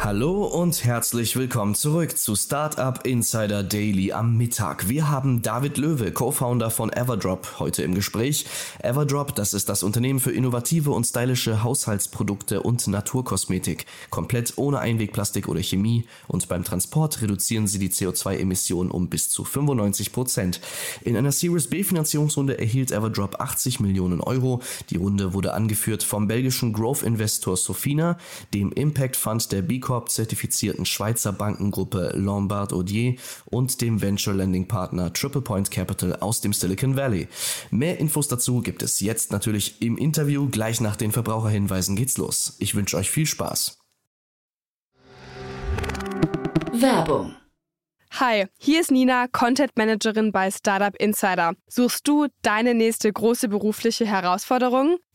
Hallo und herzlich willkommen zurück zu Startup Insider Daily am Mittag. Wir haben David Löwe, Co-Founder von Everdrop, heute im Gespräch. Everdrop, das ist das Unternehmen für innovative und stylische Haushaltsprodukte und Naturkosmetik. Komplett ohne Einwegplastik oder Chemie und beim Transport reduzieren sie die CO2-Emissionen um bis zu 95 Prozent. In einer Series B Finanzierungsrunde erhielt Everdrop 80 Millionen Euro. Die Runde wurde angeführt vom belgischen Growth-Investor Sofina, dem Impact Fund der B Corp-zertifizierten Schweizer Bankengruppe Lombard Odier und dem Venture Lending Partner Triple Point Capital aus dem Silicon Valley. Mehr Infos dazu gibt es jetzt natürlich im Interview. Gleich nach den Verbraucherhinweisen geht's los. Ich wünsche euch viel Spaß. Werbung. Hi, hier ist Nina, Content Managerin bei Startup Insider. Suchst du deine nächste große berufliche Herausforderung?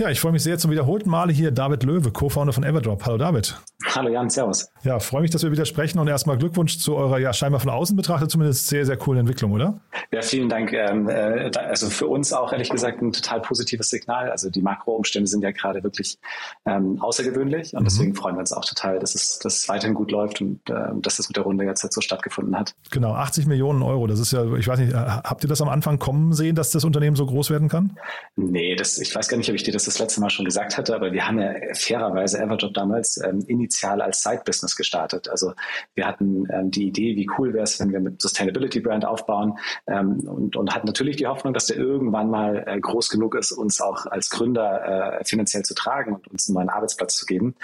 Ja, ich freue mich sehr zum wiederholten Male hier David Löwe, Co-Founder von Everdrop. Hallo David. Hallo Jan, Servus. Ja, freue mich, dass wir wieder sprechen und erstmal Glückwunsch zu eurer ja scheinbar von außen betrachtet zumindest sehr, sehr coolen Entwicklung, oder? Ja, vielen Dank. Ähm, äh, also für uns auch ehrlich gesagt ein total positives Signal. Also die Makroumstände sind ja gerade wirklich ähm, außergewöhnlich und mhm. deswegen freuen wir uns auch total, dass es, dass es weiterhin gut läuft und äh, dass es mit der Runde jetzt halt so stattgefunden hat. Genau, 80 Millionen Euro. Das ist ja, ich weiß nicht, habt ihr das am Anfang kommen sehen, dass das Unternehmen so groß werden kann? Nee, das, ich weiß gar nicht, ob ich dir das das letzte Mal schon gesagt hatte, aber wir haben ja fairerweise Everjob damals ähm, initial als Side-Business gestartet. Also wir hatten ähm, die Idee, wie cool wäre es, wenn wir mit Sustainability Brand aufbauen ähm, und, und hatten natürlich die Hoffnung, dass der irgendwann mal äh, groß genug ist, uns auch als Gründer äh, finanziell zu tragen und uns einen neuen Arbeitsplatz zu geben.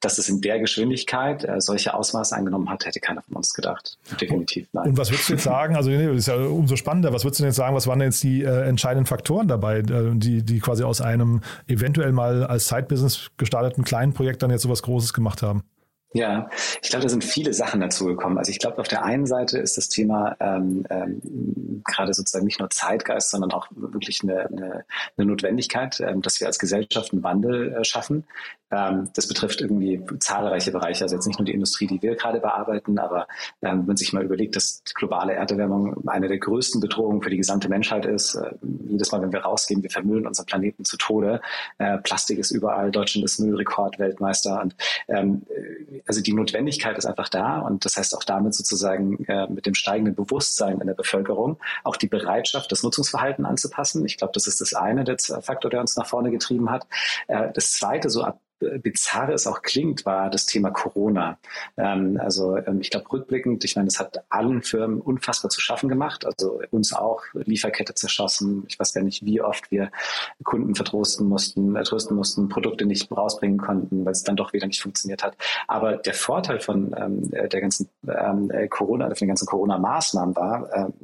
Dass es in der Geschwindigkeit äh, solche Ausmaße eingenommen hat, hätte keiner von uns gedacht. Definitiv nein. Und was würdest du jetzt sagen? Also das ist ja umso spannender. Was würdest du denn jetzt sagen? Was waren denn jetzt die äh, entscheidenden Faktoren dabei, äh, die, die quasi aus einem eventuell mal als Side-Business gestarteten kleinen Projekt dann jetzt sowas Großes gemacht haben? Ja, ich glaube, da sind viele Sachen dazu gekommen. Also ich glaube, auf der einen Seite ist das Thema ähm, ähm, gerade sozusagen nicht nur Zeitgeist, sondern auch wirklich eine, eine, eine Notwendigkeit, ähm, dass wir als Gesellschaft einen Wandel äh, schaffen. Ähm, das betrifft irgendwie zahlreiche Bereiche, also jetzt nicht nur die Industrie, die wir gerade bearbeiten, aber ähm, wenn man sich mal überlegt, dass globale Erderwärmung eine der größten Bedrohungen für die gesamte Menschheit ist. Äh, jedes Mal, wenn wir rausgehen, wir vermüllen unseren Planeten zu Tode. Äh, Plastik ist überall, Deutschland ist Müllrekordweltmeister und ähm, also die Notwendigkeit ist einfach da und das heißt auch damit sozusagen äh, mit dem steigenden Bewusstsein in der Bevölkerung auch die Bereitschaft, das Nutzungsverhalten anzupassen. Ich glaube, das ist das eine, der Faktor, der uns nach vorne getrieben hat. Das zweite, so ab bizarr es auch klingt, war das Thema Corona. Ähm, also ähm, ich glaube rückblickend, ich meine, es hat allen Firmen unfassbar zu schaffen gemacht. Also uns auch Lieferkette zerschossen. Ich weiß gar nicht, wie oft wir Kunden vertrosten mussten, äh, trösten mussten, Produkte nicht rausbringen konnten, weil es dann doch wieder nicht funktioniert hat. Aber der Vorteil von ähm, der ganzen ähm, äh, Corona, von den ganzen Corona-Maßnahmen war, ähm,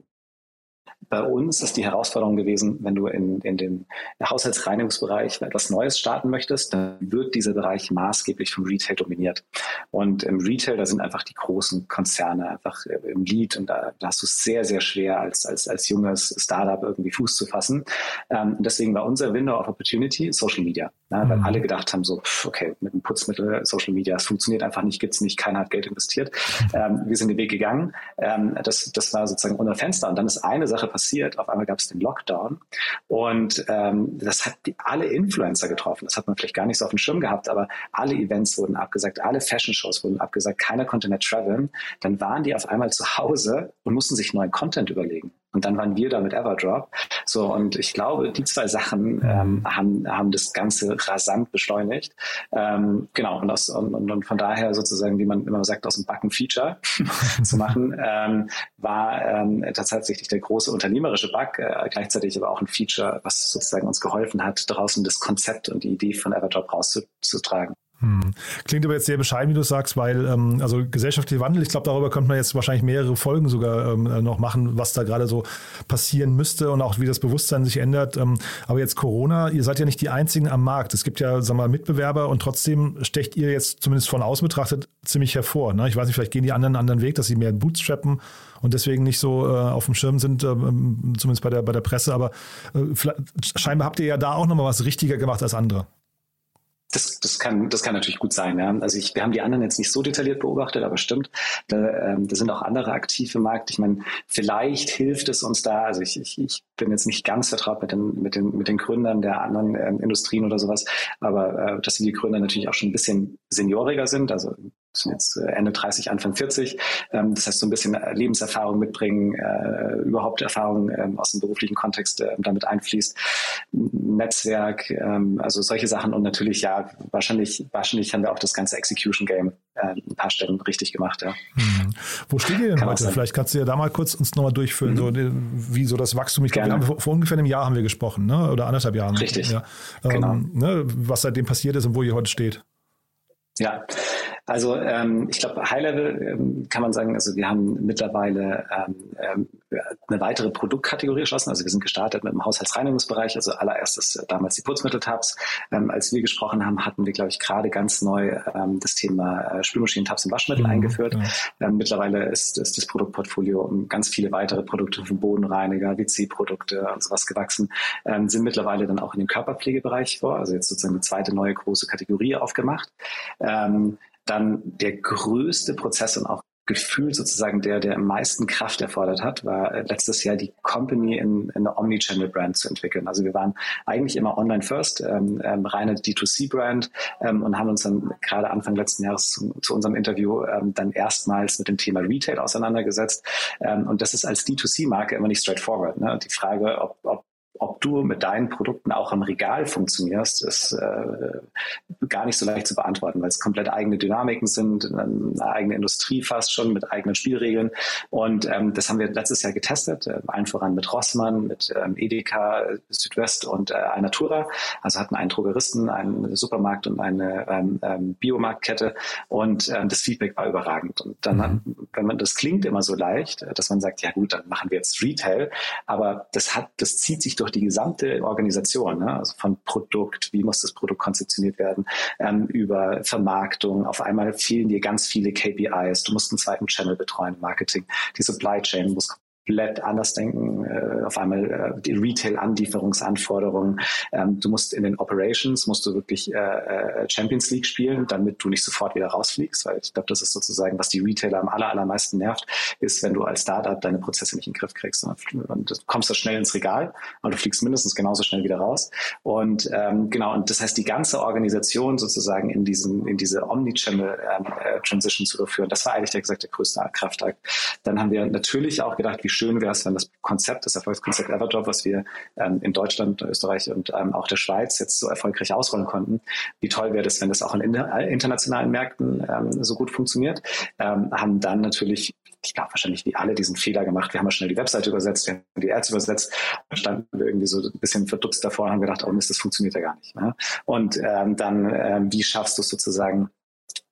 bei uns ist die Herausforderung gewesen, wenn du in, in den Haushaltsreinigungsbereich etwas Neues starten möchtest, dann wird dieser Bereich maßgeblich vom Retail dominiert. Und im Retail, da sind einfach die großen Konzerne einfach im Lead und da, da hast du es sehr, sehr schwer als, als, als junges Startup irgendwie Fuß zu fassen. Ähm, deswegen war unser Window of Opportunity Social Media, ja, weil mhm. alle gedacht haben so, pff, okay, mit einem Putzmittel Social Media, es funktioniert einfach nicht, gibt's nicht, keiner hat Geld investiert. Ähm, wir sind den Weg gegangen. Ähm, das, das war sozusagen unser Fenster. Und dann ist eine Sache passiert, passiert. Auf einmal gab es den Lockdown und ähm, das hat die, alle Influencer getroffen. Das hat man vielleicht gar nicht so auf dem Schirm gehabt, aber alle Events wurden abgesagt, alle Fashion-Shows wurden abgesagt, keiner konnte mehr traveln. Dann waren die auf einmal zu Hause und mussten sich neuen Content überlegen. Und dann waren wir da mit Everdrop. So, und ich glaube, die zwei Sachen ähm, haben, haben das Ganze rasant beschleunigt. Ähm, genau, und, aus, und, und, von daher sozusagen, wie man immer sagt, aus dem Backen Feature zu machen, ähm, war ähm, tatsächlich der große unternehmerische Bug, äh, gleichzeitig aber auch ein Feature, was sozusagen uns geholfen hat, draußen das Konzept und die Idee von Everdrop rauszutragen. Hm. Klingt aber jetzt sehr bescheiden, wie du sagst, weil ähm, also gesellschaftlicher Wandel, ich glaube, darüber könnte man jetzt wahrscheinlich mehrere Folgen sogar ähm, noch machen, was da gerade so passieren müsste und auch wie das Bewusstsein sich ändert. Ähm, aber jetzt Corona, ihr seid ja nicht die einzigen am Markt. Es gibt ja, wir mal, Mitbewerber und trotzdem stecht ihr jetzt zumindest von außen betrachtet ziemlich hervor. Ne? Ich weiß nicht, vielleicht gehen die anderen einen anderen Weg, dass sie mehr bootstrappen und deswegen nicht so äh, auf dem Schirm sind, äh, zumindest bei der, bei der Presse. Aber äh, scheinbar habt ihr ja da auch nochmal was richtiger gemacht als andere. Das, das, kann, das kann natürlich gut sein. Ja. Also ich, wir haben die anderen jetzt nicht so detailliert beobachtet, aber stimmt, da, ähm, da sind auch andere aktiv im Markt. Ich meine, vielleicht hilft es uns da, also ich, ich, ich bin jetzt nicht ganz vertraut mit den, mit den, mit den Gründern der anderen ähm, Industrien oder sowas, aber äh, dass die Gründer natürlich auch schon ein bisschen senioriger sind, also sind jetzt äh, Ende 30, Anfang 40. Ähm, das heißt, so ein bisschen äh, Lebenserfahrung mitbringen, äh, überhaupt Erfahrung ähm, aus dem beruflichen Kontext äh, damit einfließt. Netzwerk, ähm, also solche Sachen und natürlich, ja, wahrscheinlich, wahrscheinlich haben wir auch das ganze Execution Game ein paar Stellen richtig gemacht, ja. Hm. Wo steht ihr denn Kann heute? Vielleicht kannst du ja da mal kurz uns nochmal durchführen, mhm. so, wie so das Wachstum. Ich glaube, wir haben vor, vor, ungefähr einem Jahr haben wir gesprochen, ne? oder anderthalb Jahren. Richtig. Ja. Genau. Ähm, ne? Was seitdem passiert ist und wo ihr heute steht. Ja, also ähm, ich glaube, High-Level ähm, kann man sagen, also wir haben mittlerweile ähm, ähm, eine weitere Produktkategorie erschlossen. Also wir sind gestartet mit dem Haushaltsreinigungsbereich, also allererstes äh, damals die Putzmitteltabs. Ähm, als wir gesprochen haben, hatten wir, glaube ich, gerade ganz neu ähm, das Thema äh, Spülmaschinen-Tabs und Waschmittel mhm, eingeführt. Ja. Ähm, mittlerweile ist, ist das Produktportfolio um ganz viele weitere Produkte von Bodenreiniger, WC-Produkte und sowas gewachsen, ähm, sind mittlerweile dann auch in den Körperpflegebereich vor, also jetzt sozusagen die zweite neue große Kategorie aufgemacht. Ähm, dann der größte Prozess und auch gefühlt sozusagen der, der am meisten Kraft erfordert hat, war äh, letztes Jahr die Company in, in eine Omnichannel-Brand zu entwickeln. Also wir waren eigentlich immer online-first, ähm, ähm, reine D2C-Brand ähm, und haben uns dann gerade Anfang letzten Jahres zu, zu unserem Interview ähm, dann erstmals mit dem Thema Retail auseinandergesetzt. Ähm, und das ist als D2C-Marke immer nicht straightforward. Ne? Die Frage, ob, ob ob du mit deinen Produkten auch im Regal funktionierst, ist äh, gar nicht so leicht zu beantworten, weil es komplett eigene Dynamiken sind, eine eigene Industrie fast schon mit eigenen Spielregeln. Und ähm, das haben wir letztes Jahr getestet, äh, allen voran mit Rossmann, mit ähm, Edeka, Südwest und äh, Alnatura. Also hatten einen Drogeristen, einen Supermarkt und eine ähm, ähm, Biomarktkette. Und ähm, das Feedback war überragend. Und dann, mhm. wenn man das klingt immer so leicht, dass man sagt, ja gut, dann machen wir jetzt Retail, aber das hat, das zieht sich durch die gesamte Organisation, ne? also von Produkt, wie muss das Produkt konzeptioniert werden, ähm, über Vermarktung. Auf einmal fehlen dir ganz viele KPIs. Du musst einen zweiten Channel betreuen, Marketing. Die Supply Chain muss komplett anders denken. Äh, auf einmal äh, die Retail-Anlieferungsanforderungen. Ähm, du musst in den Operations, musst du wirklich äh, äh, Champions League spielen, damit du nicht sofort wieder rausfliegst, weil ich glaube, das ist sozusagen, was die Retailer am aller, allermeisten nervt, ist, wenn du als Startup deine Prozesse nicht in den Griff kriegst. Und, und du kommst da schnell ins Regal, aber du fliegst mindestens genauso schnell wieder raus. Und ähm, genau, und das heißt, die ganze Organisation sozusagen in diesen, in diese Omnichannel-Transition ähm, äh, zu überführen, das war eigentlich der gesagt der größte Kraftakt. Dann haben wir natürlich auch gedacht, wie schön wäre es, wenn das Konzept, das Erfolgskonzept Everdrop, was wir ähm, in Deutschland, Österreich und ähm, auch der Schweiz jetzt so erfolgreich ausrollen konnten, wie toll wäre das, wenn das auch in internationalen Märkten ähm, so gut funktioniert. Ähm, haben dann natürlich ich glaube wahrscheinlich wie alle diesen Fehler gemacht. Wir haben ja schnell die Webseite übersetzt, wir haben die Ads übersetzt, dann standen wir irgendwie so ein bisschen verdutzt davor und haben gedacht, oh Mist, das funktioniert ja gar nicht. Ne? Und ähm, dann, ähm, wie schaffst du es sozusagen, äh,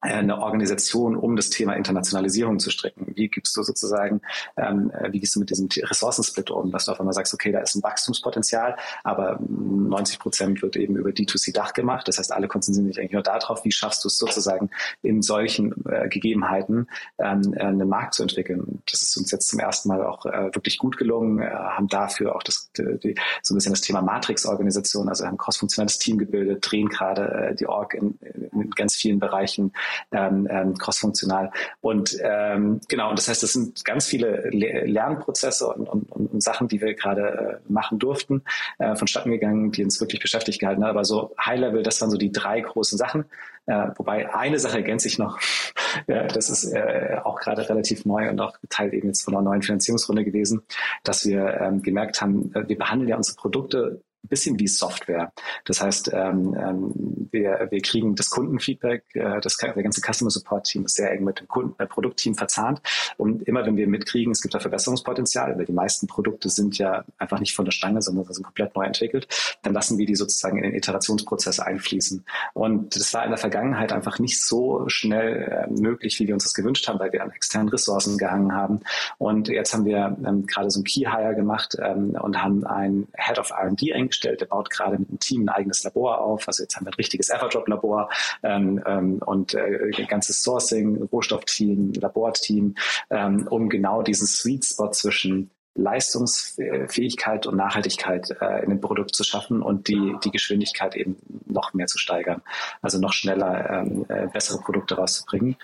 eine Organisation, um das Thema Internationalisierung zu stricken? Wie gibst du sozusagen, ähm, äh, wie gehst du mit diesem Ressourcensplit um, dass du auf einmal sagst, okay, da ist ein Wachstumspotenzial, aber 90 Prozent wird eben über D2C-Dach gemacht. Das heißt, alle konzentrieren sich eigentlich nur darauf, wie schaffst du es sozusagen in solchen äh, Gegebenheiten ähm, äh, einen Markt zu entwickeln. Das ist uns jetzt zum ersten Mal auch äh, wirklich gut gelungen, äh, haben dafür auch das, die, so ein bisschen das Thema Matrix-Organisation, also haben ein cross-funktionales Team gebildet, drehen gerade äh, die Org in, in ganz vielen Bereichen ähm, ähm, crossfunktional. Und ähm, genau, und das heißt, das sind ganz viele Le Lernprozesse und, und, und, Sachen, die wir gerade äh, machen durften, äh, vonstatten gegangen, die uns wirklich beschäftigt gehalten haben. Aber so High-Level, das waren so die drei großen Sachen. Äh, wobei eine Sache ergänze ich noch. ja, das ist äh, auch gerade relativ neu und auch Teil eben jetzt von einer neuen Finanzierungsrunde gewesen, dass wir ähm, gemerkt haben, äh, wir behandeln ja unsere Produkte bisschen wie Software. Das heißt, ähm, ähm, wir, wir kriegen das Kundenfeedback, äh, das, der ganze Customer Support Team ist sehr eng mit dem Kunden, äh, Produktteam verzahnt. Und immer wenn wir mitkriegen, es gibt da Verbesserungspotenzial, weil die meisten Produkte sind ja einfach nicht von der Stange, sondern sind komplett neu entwickelt, dann lassen wir die sozusagen in den Iterationsprozess einfließen. Und das war in der Vergangenheit einfach nicht so schnell äh, möglich, wie wir uns das gewünscht haben, weil wir an externen Ressourcen gehangen haben. Und jetzt haben wir ähm, gerade so ein Key Hire gemacht ähm, und haben einen Head of R&D eingestellt. Der baut gerade mit einem Team ein eigenes Labor auf. Also jetzt haben wir ein richtiges Everdrop-Labor ähm, ähm, und äh, ein ganzes Sourcing, Rohstoffteam, Laborteam, ähm, um genau diesen Sweet Spot zwischen Leistungsfähigkeit und Nachhaltigkeit äh, in dem Produkt zu schaffen und die, die Geschwindigkeit eben noch mehr zu steigern. Also noch schneller ähm, äh, bessere Produkte rauszubringen.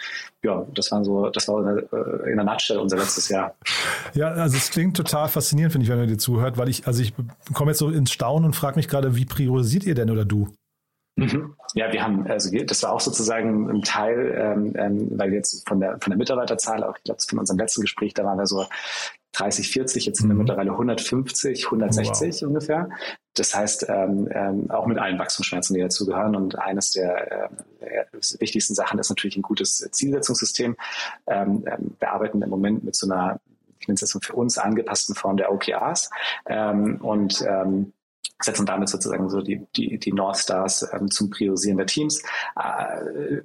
Ja, das war so, das war in der, in der Nutshell unser letztes Jahr. Ja, also es klingt total faszinierend, finde ich, wenn man dir zuhört, weil ich, also ich komme jetzt so ins Staunen und frage mich gerade, wie priorisiert ihr denn oder du? Mhm. Ja, wir haben, also das war auch sozusagen ein Teil, ähm, ähm, weil wir jetzt von der von der Mitarbeiterzahl, auch ich glaube von unserem letzten Gespräch, da waren wir so 30, 40, jetzt sind wir mhm. mittlerweile 150, 160 wow. ungefähr. Das heißt, ähm, ähm, auch mit allen Wachstumsschmerzen, die dazugehören. Und eines der, äh, wichtigsten Sachen ist natürlich ein gutes Zielsetzungssystem. Ähm, ähm, wir arbeiten im Moment mit so einer, ich nenne es jetzt für uns angepassten Form der OKRs. Ähm, und ähm, setzen damit sozusagen so die, die, die North Stars ähm, zum Priorisieren der Teams. Äh,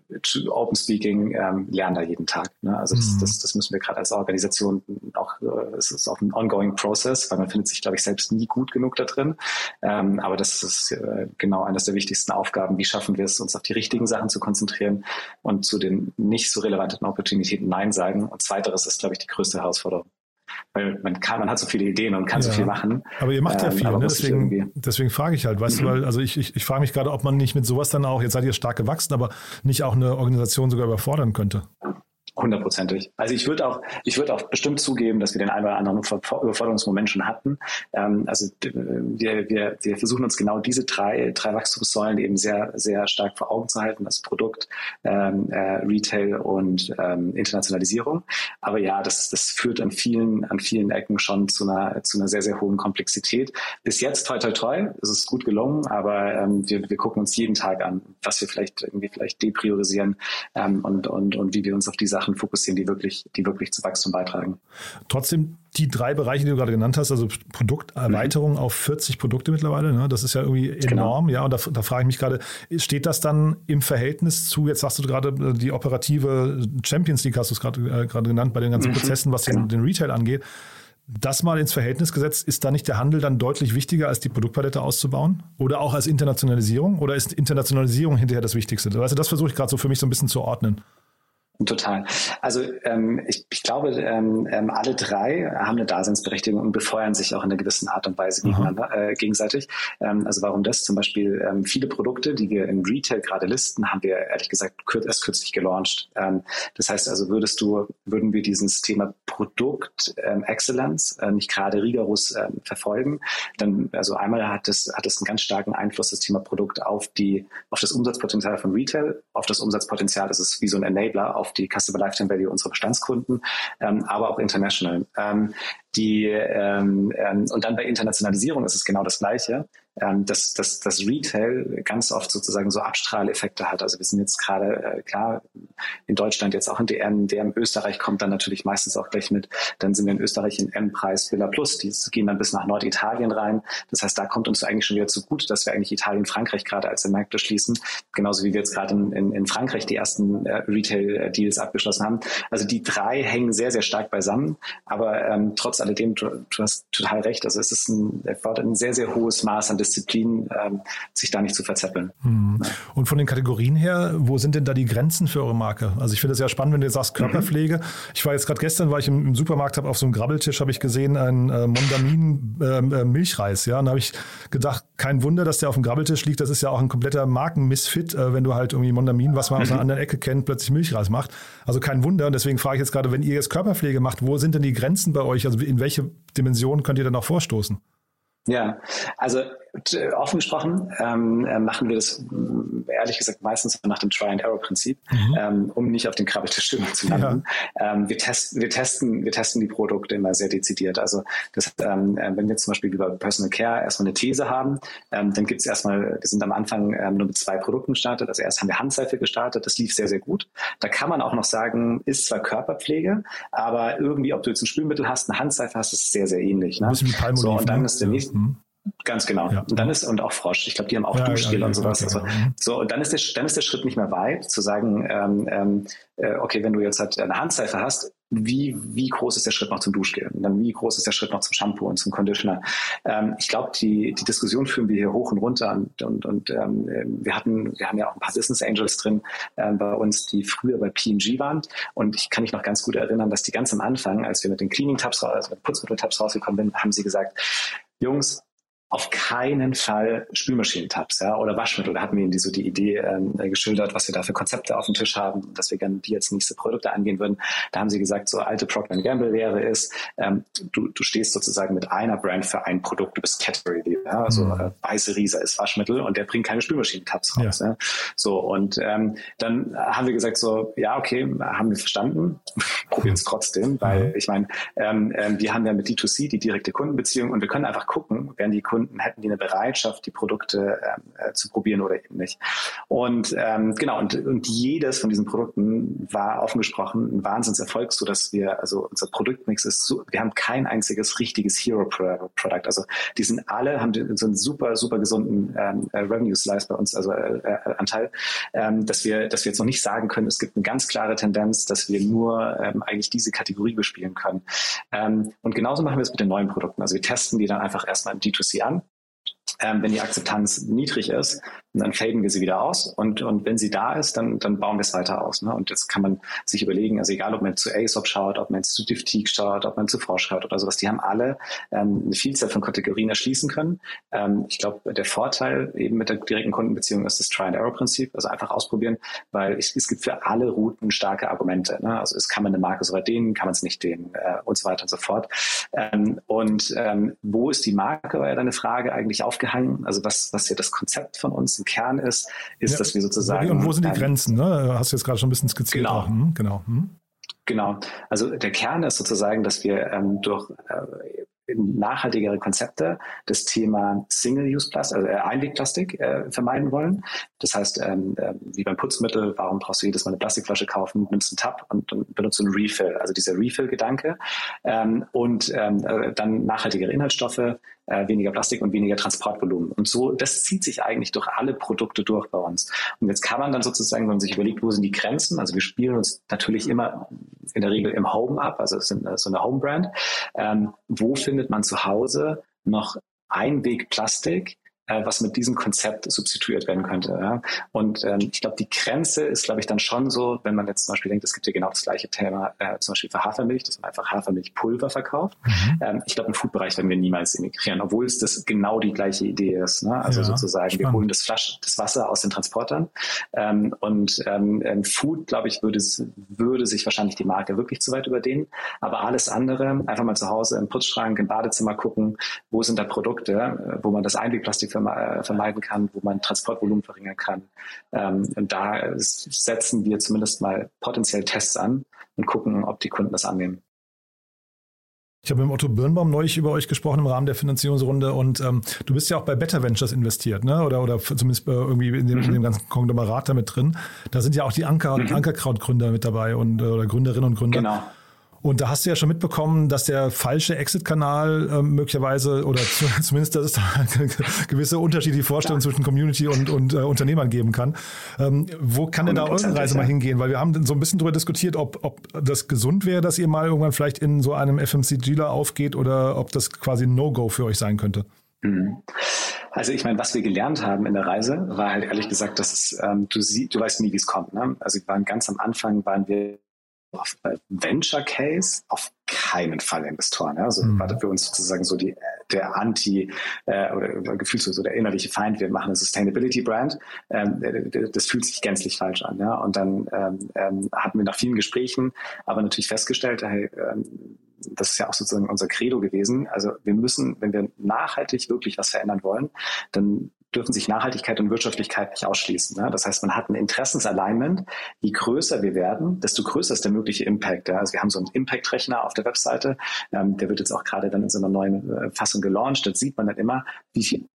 Open Speaking ähm, lernen da jeden Tag. Ne? Also das, mhm. das, das müssen wir gerade als Organisation auch, äh, es ist auch ein ongoing process, weil man findet sich, glaube ich, selbst nie gut genug da drin. Ähm, aber das ist äh, genau eines der wichtigsten Aufgaben. Wie schaffen wir es, uns auf die richtigen Sachen zu konzentrieren und zu den nicht so relevanten Opportunitäten Nein sagen? Und zweiteres ist, glaube ich, die größte Herausforderung weil man kann, man hat so viele Ideen und kann ja. so viel machen. Aber ihr macht ja ähm, viel, ne? deswegen, deswegen frage ich halt, weißt mhm. du, weil, also ich, ich, ich frage mich gerade, ob man nicht mit sowas dann auch, jetzt seid ihr stark gewachsen, aber nicht auch eine Organisation sogar überfordern könnte. Hundertprozentig. Also ich würde auch, ich würde auch bestimmt zugeben, dass wir den einen oder anderen Überforderungsmoment schon hatten. Ähm, also wir, wir, wir versuchen uns genau diese drei, drei Wachstumssäulen eben sehr, sehr stark vor Augen zu halten. Das Produkt, ähm, äh, Retail und ähm, Internationalisierung. Aber ja, das, das führt an vielen, an vielen Ecken schon zu einer, zu einer sehr, sehr hohen Komplexität. Bis jetzt, toi, toi, toi, es ist gut gelungen, aber ähm, wir, wir gucken uns jeden Tag an, was wir vielleicht irgendwie vielleicht depriorisieren ähm, und, und, und wie wir uns auf diese Sachen fokussieren, die wirklich, die wirklich zu Wachstum beitragen. Trotzdem die drei Bereiche, die du gerade genannt hast, also Produkterweiterung mhm. auf 40 Produkte mittlerweile, ne? das ist ja irgendwie genau. enorm. Genau. Ja, und da, da frage ich mich gerade, steht das dann im Verhältnis zu, jetzt sagst du gerade die operative Champions League, hast du es gerade äh, genannt, bei den ganzen mhm. Prozessen, was genau. den, den Retail angeht. Das mal ins Verhältnis gesetzt, ist da nicht der Handel dann deutlich wichtiger, als die Produktpalette auszubauen? Oder auch als Internationalisierung? Oder ist Internationalisierung hinterher das Wichtigste? Weißt du, das versuche ich gerade so für mich so ein bisschen zu ordnen. Total. Also ähm, ich, ich glaube, ähm, ähm, alle drei haben eine Daseinsberechtigung und befeuern sich auch in einer gewissen Art und Weise gegeneinander, äh, gegenseitig. Ähm, also warum das? Zum Beispiel ähm, viele Produkte, die wir im Retail gerade listen, haben wir ehrlich gesagt kür erst kürzlich gelauncht. Ähm, das heißt also, würdest du, würden wir dieses Thema Produkt ähm, Excellence äh, nicht gerade rigoros äh, verfolgen, dann also einmal hat es hat es einen ganz starken Einfluss das Thema Produkt auf die auf das Umsatzpotenzial von Retail, auf das Umsatzpotenzial, das ist wie so ein Enabler auf die Customer Lifetime Value unserer Bestandskunden, ähm, aber auch international. Ähm, die, ähm, ähm, und dann bei Internationalisierung ist es genau das Gleiche ähm, dass, dass, dass Retail ganz oft sozusagen so Abstrahleffekte hat. Also wir sind jetzt gerade, äh, klar, in Deutschland jetzt auch in DM, DM Österreich kommt dann natürlich meistens auch gleich mit. Dann sind wir in Österreich in M-Preis Villa Plus. Die gehen dann bis nach Norditalien rein. Das heißt, da kommt uns eigentlich schon wieder zu gut, dass wir eigentlich Italien, Frankreich gerade als Märkte schließen. Genauso wie wir jetzt gerade in, in, in Frankreich die ersten äh, Retail-Deals abgeschlossen haben. Also die drei hängen sehr, sehr stark beisammen. Aber ähm, trotz alledem, du, du hast total recht. Also es ist ein, ein sehr, sehr hohes Maß an Disziplin, ähm, sich da nicht zu verzeppeln. Mhm. Und von den Kategorien her, wo sind denn da die Grenzen für eure Marke? Also ich finde es ja spannend, wenn du sagst Körperpflege. Mhm. Ich war jetzt gerade gestern, war ich im, im Supermarkt, habe auf so einem Grabbeltisch habe ich gesehen einen äh, Mondamin ähm, äh, Milchreis. Ja, und da habe ich gedacht, kein Wunder, dass der auf dem Grabbeltisch liegt. Das ist ja auch ein kompletter Markenmissfit, äh, wenn du halt irgendwie Mondamin, was man aus einer mhm. anderen Ecke kennt, plötzlich Milchreis macht. Also kein Wunder. Und deswegen frage ich jetzt gerade, wenn ihr jetzt Körperpflege macht, wo sind denn die Grenzen bei euch? Also in welche Dimensionen könnt ihr dann auch vorstoßen? Ja, also offen gesprochen ähm, äh, machen wir das ehrlich gesagt meistens nach dem Try-and-Error-Prinzip, mhm. ähm, um nicht auf den Krabbeltisch zu landen. Ja. Ähm, wir, testen, wir, testen, wir testen die Produkte immer sehr dezidiert. Also das, ähm, äh, wenn wir zum Beispiel über Personal Care erstmal eine These haben, ähm, dann gibt es erstmal, wir sind am Anfang ähm, nur mit zwei Produkten gestartet. Also erst haben wir Handseife gestartet, das lief sehr, sehr gut. Da kann man auch noch sagen, ist zwar Körperpflege, aber irgendwie, ob du jetzt ein Spülmittel hast, eine Handseife hast, ist sehr, sehr ähnlich. Ne? So, und dann ne? ist der nächste. Mhm. Ganz genau. Ja. Und dann ist, und auch Frosch, ich glaube, die haben auch ja, Duschgel ja, und sowas. Also, so, und dann ist, der, dann ist der Schritt nicht mehr weit, zu sagen, ähm, ähm, äh, okay, wenn du jetzt halt eine Handseife hast, wie, wie groß ist der Schritt noch zum Duschgel? Und dann wie groß ist der Schritt noch zum Shampoo und zum Conditioner? Ähm, ich glaube, die, die Diskussion führen wir hier hoch und runter und, und, und ähm, wir hatten, wir haben ja auch ein paar Business Angels drin äh, bei uns, die früher bei P&G waren. Und ich kann mich noch ganz gut erinnern, dass die ganz am Anfang, als wir mit den Cleaning Tabs, also mit Putzmittel-Tabs rausgekommen sind, haben sie gesagt, Jungs, auf keinen Fall Spülmaschinentabs ja, oder Waschmittel. Da hatten wir ihnen die, so die Idee ähm, geschildert, was wir da für Konzepte auf dem Tisch haben, dass wir gerne die jetzt nächste Produkte angehen würden. Da haben sie gesagt, so alte Procter Gamble-Lehre ist, ähm, du, du stehst sozusagen mit einer Brand für ein Produkt, du bist Category ja, also mhm. äh, weiße Riesa ist Waschmittel und der bringt keine Spülmaschinentabs raus. Ja. ja. So und ähm, dann haben wir gesagt so, ja okay, haben wir verstanden, probieren es trotzdem, weil mhm. ich meine, ähm, äh, wir haben ja mit D2C die direkte Kundenbeziehung und wir können einfach gucken, werden die Kunden Kunden, hätten die eine Bereitschaft, die Produkte ähm, äh, zu probieren oder eben nicht. Und ähm, genau, und, und jedes von diesen Produkten war offen gesprochen ein Wahnsinnserfolg, so dass wir, also unser Produktmix ist so, wir haben kein einziges richtiges Hero-Product. Also die sind alle, haben so einen super, super gesunden ähm, äh, Revenue-Slice bei uns, also äh, äh, Anteil, ähm, dass wir, dass wir jetzt noch nicht sagen können, es gibt eine ganz klare Tendenz, dass wir nur ähm, eigentlich diese Kategorie bespielen können. Ähm, und genauso machen wir es mit den neuen Produkten. Also wir testen die dann einfach erstmal im D2C an ähm, wenn die Akzeptanz niedrig ist, dann faden wir sie wieder aus und, und wenn sie da ist, dann, dann bauen wir es weiter aus. Ne? Und jetzt kann man sich überlegen, also egal, ob man zu ASOP schaut, ob man zu Diffteak schaut, ob man zu Frosch schaut oder sowas, die haben alle ähm, eine Vielzahl von Kategorien erschließen können. Ähm, ich glaube, der Vorteil eben mit der direkten Kundenbeziehung ist das Try-and-Error-Prinzip, also einfach ausprobieren, weil ich, es gibt für alle Routen starke Argumente. Ne? Also es kann man eine Marke so weit dehnen, kann man es nicht dehnen äh, und so weiter und so fort. Ähm, und ähm, wo ist die Marke, war ja deine Frage, eigentlich aufgehangen? Also was, was ja das Konzept von uns Kern ist, ist, ja, dass wir sozusagen. Und wo sind die Grenzen? Ne? Hast du jetzt gerade schon ein bisschen skizziert. Genau. Hm, genau. Hm. Genau. Also der Kern ist sozusagen, dass wir ähm, durch äh, nachhaltigere Konzepte das Thema Single-Use-Plastik, also äh, Einwegplastik äh, vermeiden wollen. Das heißt, ähm, äh, wie beim Putzmittel, warum brauchst du jedes Mal eine Plastikflasche kaufen, nimmst einen Tab und, und benutzt einen Refill, also dieser Refill-Gedanke. Ähm, und ähm, äh, dann nachhaltigere Inhaltsstoffe, äh, weniger Plastik und weniger Transportvolumen. Und so, das zieht sich eigentlich durch alle Produkte durch bei uns. Und jetzt kann man dann sozusagen, wenn man sich überlegt, wo sind die Grenzen, also wir spielen uns natürlich immer in der Regel im Home ab, also es sind so eine Home-Brand, ähm, wo findet man zu Hause noch Einwegplastik, äh, was mit diesem Konzept substituiert werden könnte. Ja? Und ähm, ich glaube, die Grenze ist, glaube ich, dann schon so, wenn man jetzt zum Beispiel denkt, es gibt ja genau das gleiche Thema, äh, zum Beispiel für Hafermilch, dass man einfach Hafermilchpulver verkauft. Mhm. Ähm, ich glaube, im Foodbereich werden wir niemals integrieren, obwohl es das genau die gleiche Idee ist. Ne? Also ja, sozusagen, spannend. wir holen das Flasch, das Wasser aus den Transportern. Ähm, und ähm, Food, glaube ich, würde, würde sich wahrscheinlich die Marke wirklich zu weit überdehnen. Aber alles andere, einfach mal zu Hause im Putzschrank, im Badezimmer gucken, wo sind da Produkte, äh, wo man das Einwegplastik vermeiden kann, wo man Transportvolumen verringern kann. Ähm, und da setzen wir zumindest mal potenziell Tests an und gucken, ob die Kunden das annehmen. Ich habe mit Otto Birnbaum neulich über euch gesprochen im Rahmen der Finanzierungsrunde und ähm, du bist ja auch bei Better Ventures investiert, ne? Oder, oder zumindest äh, irgendwie in dem, mhm. in dem ganzen Konglomerat da mit drin. Da sind ja auch die Anker, mhm. Ankerkraut-Gründer mit dabei und oder Gründerinnen und Gründer. Genau. Und da hast du ja schon mitbekommen, dass der falsche Exit-Kanal äh, möglicherweise oder zu, zumindest, dass es da gewisse unterschiedliche Vorstellungen zwischen Community und, und äh, Unternehmern geben kann. Ähm, wo kann denn da eure Reise mal hingehen? Weil wir haben so ein bisschen darüber diskutiert, ob, ob das gesund wäre, dass ihr mal irgendwann vielleicht in so einem FMCGler aufgeht oder ob das quasi ein No-Go für euch sein könnte. Mhm. Also ich meine, was wir gelernt haben in der Reise, war halt ehrlich gesagt, dass es, ähm, du siehst, du weißt nie, wie es kommt. Ne? Also wir waren ganz am Anfang, waren wir auf Venture Case auf keinen Fall Investoren. Ja? Also mhm. war für uns sozusagen so die, der Anti äh, oder gefühlt so der innerliche Feind. Wir machen eine Sustainability Brand. Ähm, das fühlt sich gänzlich falsch an. Ja? Und dann ähm, ähm, hatten wir nach vielen Gesprächen aber natürlich festgestellt, hey, ähm, das ist ja auch sozusagen unser Credo gewesen. Also wir müssen, wenn wir nachhaltig wirklich was verändern wollen, dann dürfen sich Nachhaltigkeit und Wirtschaftlichkeit nicht ausschließen. Ne? Das heißt, man hat ein Interessensalignment. Je größer wir werden, desto größer ist der mögliche Impact. Ja? Also wir haben so einen Impact-Rechner auf der Webseite. Ähm, der wird jetzt auch gerade dann in so einer neuen äh, Fassung gelauncht. Da sieht man dann immer, wie viel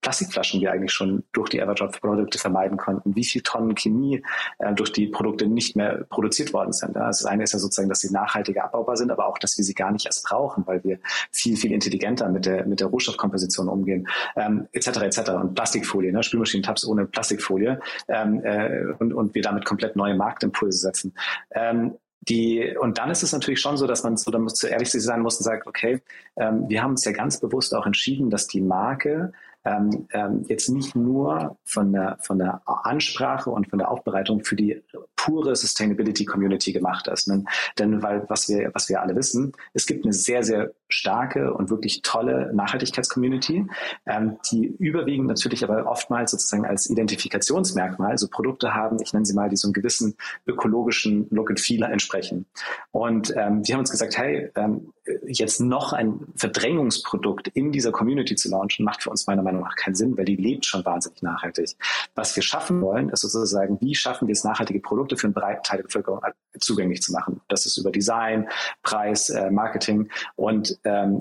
Plastikflaschen wir eigentlich schon durch die Everdrop-Produkte vermeiden konnten, wie viel Tonnen Chemie äh, durch die Produkte nicht mehr produziert worden sind. Ja. Also das eine ist ja sozusagen, dass sie nachhaltiger abbaubar sind, aber auch, dass wir sie gar nicht erst brauchen, weil wir viel, viel intelligenter mit der, mit der Rohstoffkomposition umgehen, ähm, etc. etc. Und Plastikfolie, ne, Spülmaschinentabs ohne Plastikfolie ähm, äh, und, und wir damit komplett neue Marktimpulse setzen. Ähm, die, und dann ist es natürlich schon so, dass man so, da muss zu ehrlich sein muss und sagt, okay, ähm, wir haben uns ja ganz bewusst auch entschieden, dass die Marke ähm, ähm, jetzt nicht nur von der, von der Ansprache und von der Aufbereitung für die pure Sustainability Community gemacht ist. Denn, denn weil was wir, was wir alle wissen, es gibt eine sehr, sehr starke und wirklich tolle Nachhaltigkeitscommunity, ähm, die überwiegend natürlich aber oftmals sozusagen als Identifikationsmerkmal so Produkte haben, ich nenne sie mal, die so einem gewissen ökologischen Look and Feel entsprechen. Und ähm, wir haben uns gesagt, hey, ähm, jetzt noch ein Verdrängungsprodukt in dieser Community zu launchen, macht für uns meiner Meinung nach keinen Sinn, weil die lebt schon wahnsinnig nachhaltig. Was wir schaffen wollen, ist sozusagen, wie schaffen wir es, nachhaltige Produkte für einen breiten Teil der Bevölkerung zugänglich zu machen. Das ist über Design, Preis, äh, Marketing und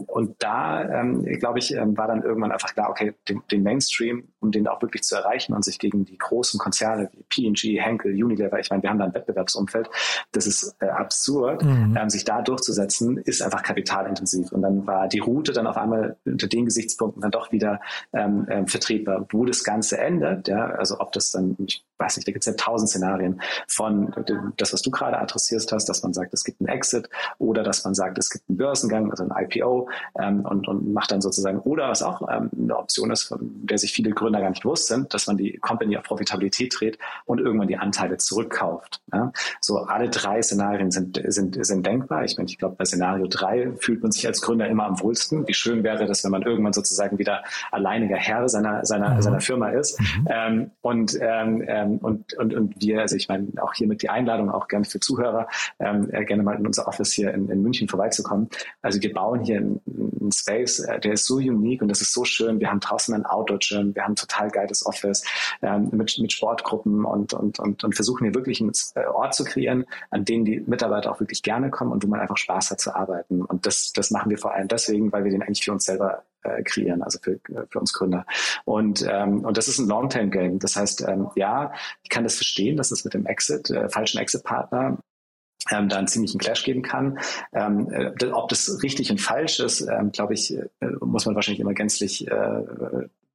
und da ähm, glaube ich ähm, war dann irgendwann einfach klar, okay, den, den Mainstream, um den auch wirklich zu erreichen und sich gegen die großen Konzerne wie P&G, Henkel, Unilever, ich meine, wir haben da ein Wettbewerbsumfeld, das ist äh, absurd, mhm. ähm, sich da durchzusetzen, ist einfach kapitalintensiv. Und dann war die Route dann auf einmal unter den Gesichtspunkten dann doch wieder ähm, ähm, vertretbar. Wo das Ganze endet, ja, also ob das dann, ich weiß nicht, da gibt es ja tausend Szenarien von das, was du gerade adressiert hast, dass man sagt, es gibt einen Exit oder dass man sagt, es gibt einen Börsengang, also ein IPO ähm, und, und macht dann sozusagen, oder was auch ähm, eine Option ist, von der sich viele Gründer gar nicht bewusst sind, dass man die Company auf Profitabilität dreht und irgendwann die Anteile zurückkauft. Ja? So alle drei Szenarien sind, sind, sind denkbar. Ich meine, ich glaube, bei Szenario drei fühlt man sich als Gründer immer am wohlsten. Wie schön wäre das, wenn man irgendwann sozusagen wieder alleiniger Herr seiner, seiner, mhm. seiner Firma ist. Mhm. Ähm, und, ähm, ähm und, und, und wir, also ich meine, auch hiermit die Einladung auch gerne für Zuhörer, ähm, äh, gerne mal in unser Office hier in, in München vorbeizukommen. Also wir bauen hier einen, einen Space, äh, der ist so unique und das ist so schön. Wir haben draußen ein Outdoor-Gym, wir haben total geiles Office ähm, mit, mit Sportgruppen und, und, und, und versuchen hier wirklich einen äh, Ort zu kreieren, an dem die Mitarbeiter auch wirklich gerne kommen und wo man einfach Spaß hat zu arbeiten. Und das, das machen wir vor allem deswegen, weil wir den eigentlich für uns selber äh, kreieren, also für, für uns Gründer. Und, ähm, und das ist ein Long-Term-Game. Das heißt, ähm, ja, ich kann das verstehen, dass es mit dem Exit, äh, falschen Exit-Partner ähm, da einen ziemlichen Clash geben kann. Ähm, äh, ob das richtig und falsch ist, ähm, glaube ich, äh, muss man wahrscheinlich immer gänzlich äh,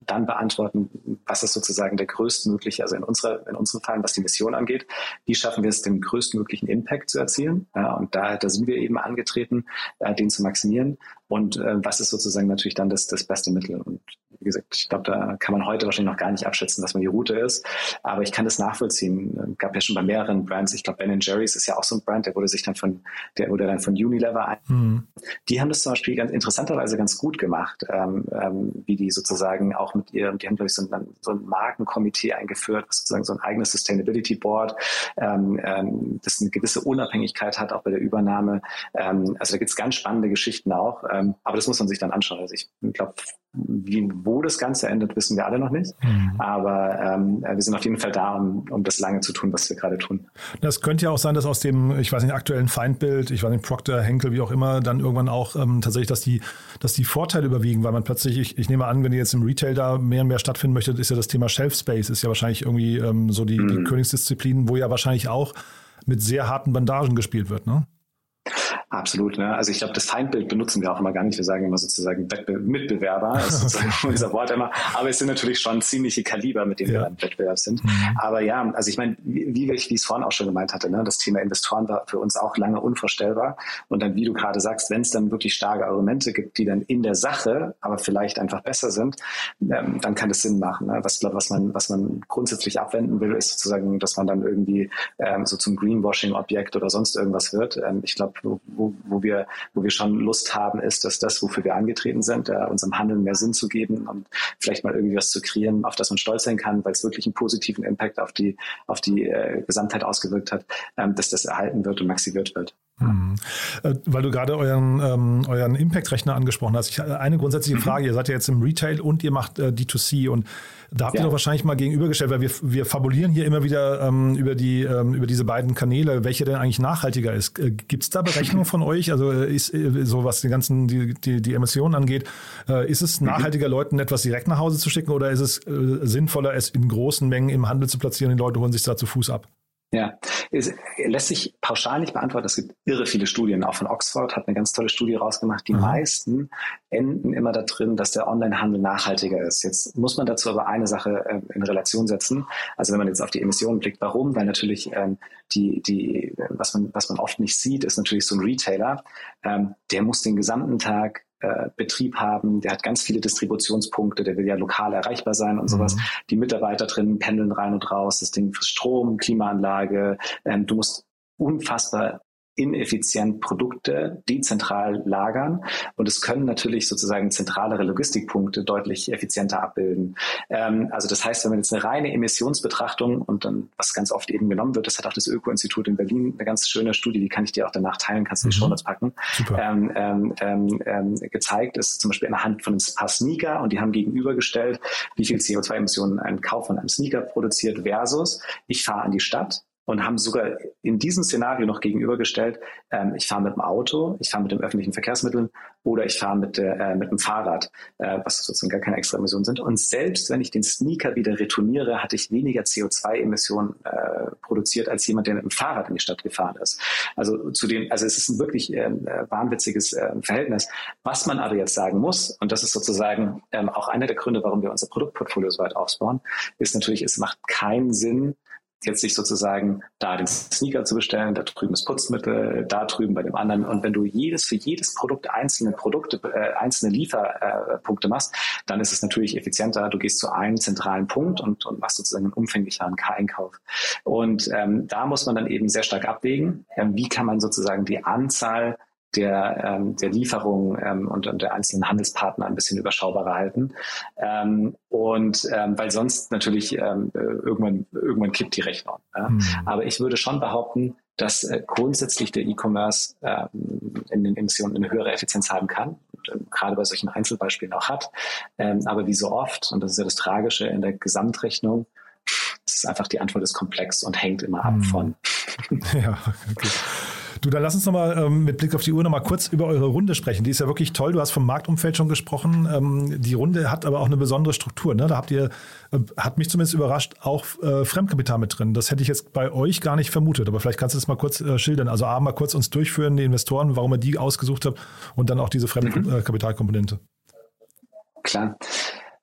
dann beantworten, was ist sozusagen der größtmögliche, also in unserer, in unserem Fall, was die Mission angeht, wie schaffen wir es, den größtmöglichen Impact zu erzielen? Und da, da sind wir eben angetreten, äh, den zu maximieren. Und äh, was ist sozusagen natürlich dann das, das beste Mittel? Und wie gesagt, ich glaube, da kann man heute wahrscheinlich noch gar nicht abschätzen, was man die Route ist. Aber ich kann das nachvollziehen. Es gab ja schon bei mehreren Brands, ich glaube, Ben Jerry's ist ja auch so ein Brand, der wurde sich dann von, der wurde dann von Unilever ein. Mhm. Die haben das zum Beispiel ganz interessanterweise ganz gut gemacht, ähm, ähm, wie die sozusagen auch mit ihrem, die haben, glaube ich, so ein, so ein Markenkomitee eingeführt, was sozusagen so ein eigenes Sustainability Board, ähm, ähm, das eine gewisse Unabhängigkeit hat, auch bei der Übernahme. Ähm, also da gibt es ganz spannende Geschichten auch. Ähm, ähm, aber das muss man sich dann anschauen. Also ich glaube, wo das Ganze endet, wissen wir alle noch nicht. Mhm. Aber ähm, wir sind auf jeden Fall da, um, um das lange zu tun, was wir gerade tun. Das könnte ja auch sein, dass aus dem, ich weiß nicht, aktuellen Feindbild, ich weiß nicht, Procter, Henkel, wie auch immer, dann irgendwann auch ähm, tatsächlich, dass die, dass die Vorteile überwiegen, weil man plötzlich, ich, ich nehme an, wenn ihr jetzt im Retail da mehr und mehr stattfinden möchtet, ist ja das Thema Shelf Space, ist ja wahrscheinlich irgendwie ähm, so die, mhm. die Königsdisziplin, wo ja wahrscheinlich auch mit sehr harten Bandagen gespielt wird, ne? Absolut. Ne? Also ich glaube, das Feindbild benutzen wir auch immer gar nicht. Wir sagen immer sozusagen Wettbe Mitbewerber, ist sozusagen unser Wort immer. Aber es sind natürlich schon ziemliche Kaliber, mit denen ja. wir im Wettbewerb sind. Mhm. Aber ja, also ich meine, wie, wie ich es vorhin auch schon gemeint hatte, ne? das Thema Investoren war für uns auch lange unvorstellbar. Und dann, wie du gerade sagst, wenn es dann wirklich starke Argumente gibt, die dann in der Sache aber vielleicht einfach besser sind, ähm, dann kann das Sinn machen. Ne? Was, glaub, was, man, was man grundsätzlich abwenden will, ist sozusagen, dass man dann irgendwie ähm, so zum Greenwashing-Objekt oder sonst irgendwas wird. Ähm, ich glaube, wo, wo, wir, wo wir schon Lust haben, ist, dass das, wofür wir angetreten sind, äh, unserem Handeln mehr Sinn zu geben und vielleicht mal irgendwie was zu kreieren, auf das man stolz sein kann, weil es wirklich einen positiven Impact auf die, auf die äh, Gesamtheit ausgewirkt hat, ähm, dass das erhalten wird und maximiert wird. Mhm. Äh, weil du gerade euren, ähm, euren Impact-Rechner angesprochen hast. Ich, eine grundsätzliche mhm. Frage. Ihr seid ja jetzt im Retail und ihr macht äh, D2C und da habt ja. ihr doch wahrscheinlich mal gegenübergestellt, weil wir, wir fabulieren hier immer wieder ähm, über, die, ähm, über diese beiden Kanäle, welche denn eigentlich nachhaltiger ist. Äh, Gibt es da Berechnungen von euch? Also äh, ist äh, so, was die ganzen, die, die, die Emissionen angeht, äh, ist es mhm. nachhaltiger, Leuten etwas direkt nach Hause zu schicken oder ist es äh, sinnvoller, es in großen Mengen im Handel zu platzieren? Die Leute holen sich da zu Fuß ab? Ja, es lässt sich pauschal nicht beantworten. Es gibt irre viele Studien. Auch von Oxford hat eine ganz tolle Studie rausgemacht. Die mhm. meisten enden immer da drin, dass der Onlinehandel nachhaltiger ist. Jetzt muss man dazu aber eine Sache äh, in Relation setzen. Also wenn man jetzt auf die Emissionen blickt, warum? Weil natürlich ähm, die, die, was man, was man oft nicht sieht, ist natürlich so ein Retailer, ähm, der muss den gesamten Tag äh, Betrieb haben, der hat ganz viele Distributionspunkte, der will ja lokal erreichbar sein und sowas. Mhm. Die Mitarbeiter drin pendeln rein und raus, das Ding für Strom, Klimaanlage. Ähm, du musst unfassbar ineffizient Produkte dezentral lagern und es können natürlich sozusagen zentralere Logistikpunkte deutlich effizienter abbilden. Ähm, also das heißt, wenn man jetzt eine reine Emissionsbetrachtung und dann, was ganz oft eben genommen wird, das hat auch das Öko-Institut in Berlin eine ganz schöne Studie, die kann ich dir auch danach teilen, kannst du mhm. die Shownotes packen, ähm, ähm, ähm, ähm, gezeigt ist zum Beispiel anhand von ein paar Sneaker und die haben gegenübergestellt, wie viel CO2-Emissionen ein Kauf von einem Sneaker produziert versus ich fahre an die Stadt und haben sogar in diesem Szenario noch gegenübergestellt, ähm, ich fahre mit dem Auto, ich fahre mit den öffentlichen Verkehrsmitteln oder ich fahre mit, äh, mit dem Fahrrad, äh, was sozusagen gar keine extra Emissionen sind. Und selbst wenn ich den Sneaker wieder retourniere, hatte ich weniger CO2-Emissionen äh, produziert als jemand, der mit dem Fahrrad in die Stadt gefahren ist. Also zu den, also es ist ein wirklich äh, wahnwitziges äh, Verhältnis. Was man aber jetzt sagen muss, und das ist sozusagen ähm, auch einer der Gründe, warum wir unser Produktportfolio so weit aufbauen, ist natürlich, es macht keinen Sinn, jetzt sich sozusagen da den Sneaker zu bestellen, da drüben das Putzmittel, da drüben bei dem anderen. Und wenn du jedes für jedes Produkt einzelne Produkte, äh, einzelne Lieferpunkte machst, dann ist es natürlich effizienter. Du gehst zu einem zentralen Punkt und, und machst sozusagen einen umfänglicheren Einkauf. Und ähm, da muss man dann eben sehr stark abwägen, ähm, wie kann man sozusagen die Anzahl der, ähm, der Lieferung ähm, und, und der einzelnen Handelspartner ein bisschen überschaubarer halten. Ähm, und ähm, weil sonst natürlich ähm, irgendwann, irgendwann kippt die Rechnung. Ja? Mhm. Aber ich würde schon behaupten, dass äh, grundsätzlich der E-Commerce äh, in den Emissionen eine höhere Effizienz haben kann und äh, gerade bei solchen Einzelbeispielen auch hat. Ähm, aber wie so oft, und das ist ja das Tragische in der Gesamtrechnung, es ist einfach die Antwort ist komplex und hängt immer ab mhm. von. ja, okay. Du, dann lass uns nochmal ähm, mit Blick auf die Uhr nochmal kurz über eure Runde sprechen. Die ist ja wirklich toll. Du hast vom Marktumfeld schon gesprochen. Ähm, die Runde hat aber auch eine besondere Struktur. Ne? Da habt ihr, äh, hat mich zumindest überrascht, auch äh, Fremdkapital mit drin. Das hätte ich jetzt bei euch gar nicht vermutet. Aber vielleicht kannst du das mal kurz äh, schildern. Also A, mal kurz uns durchführen, die Investoren, warum ihr die ausgesucht habt und dann auch diese Fremdkapitalkomponente. Mhm. Klar.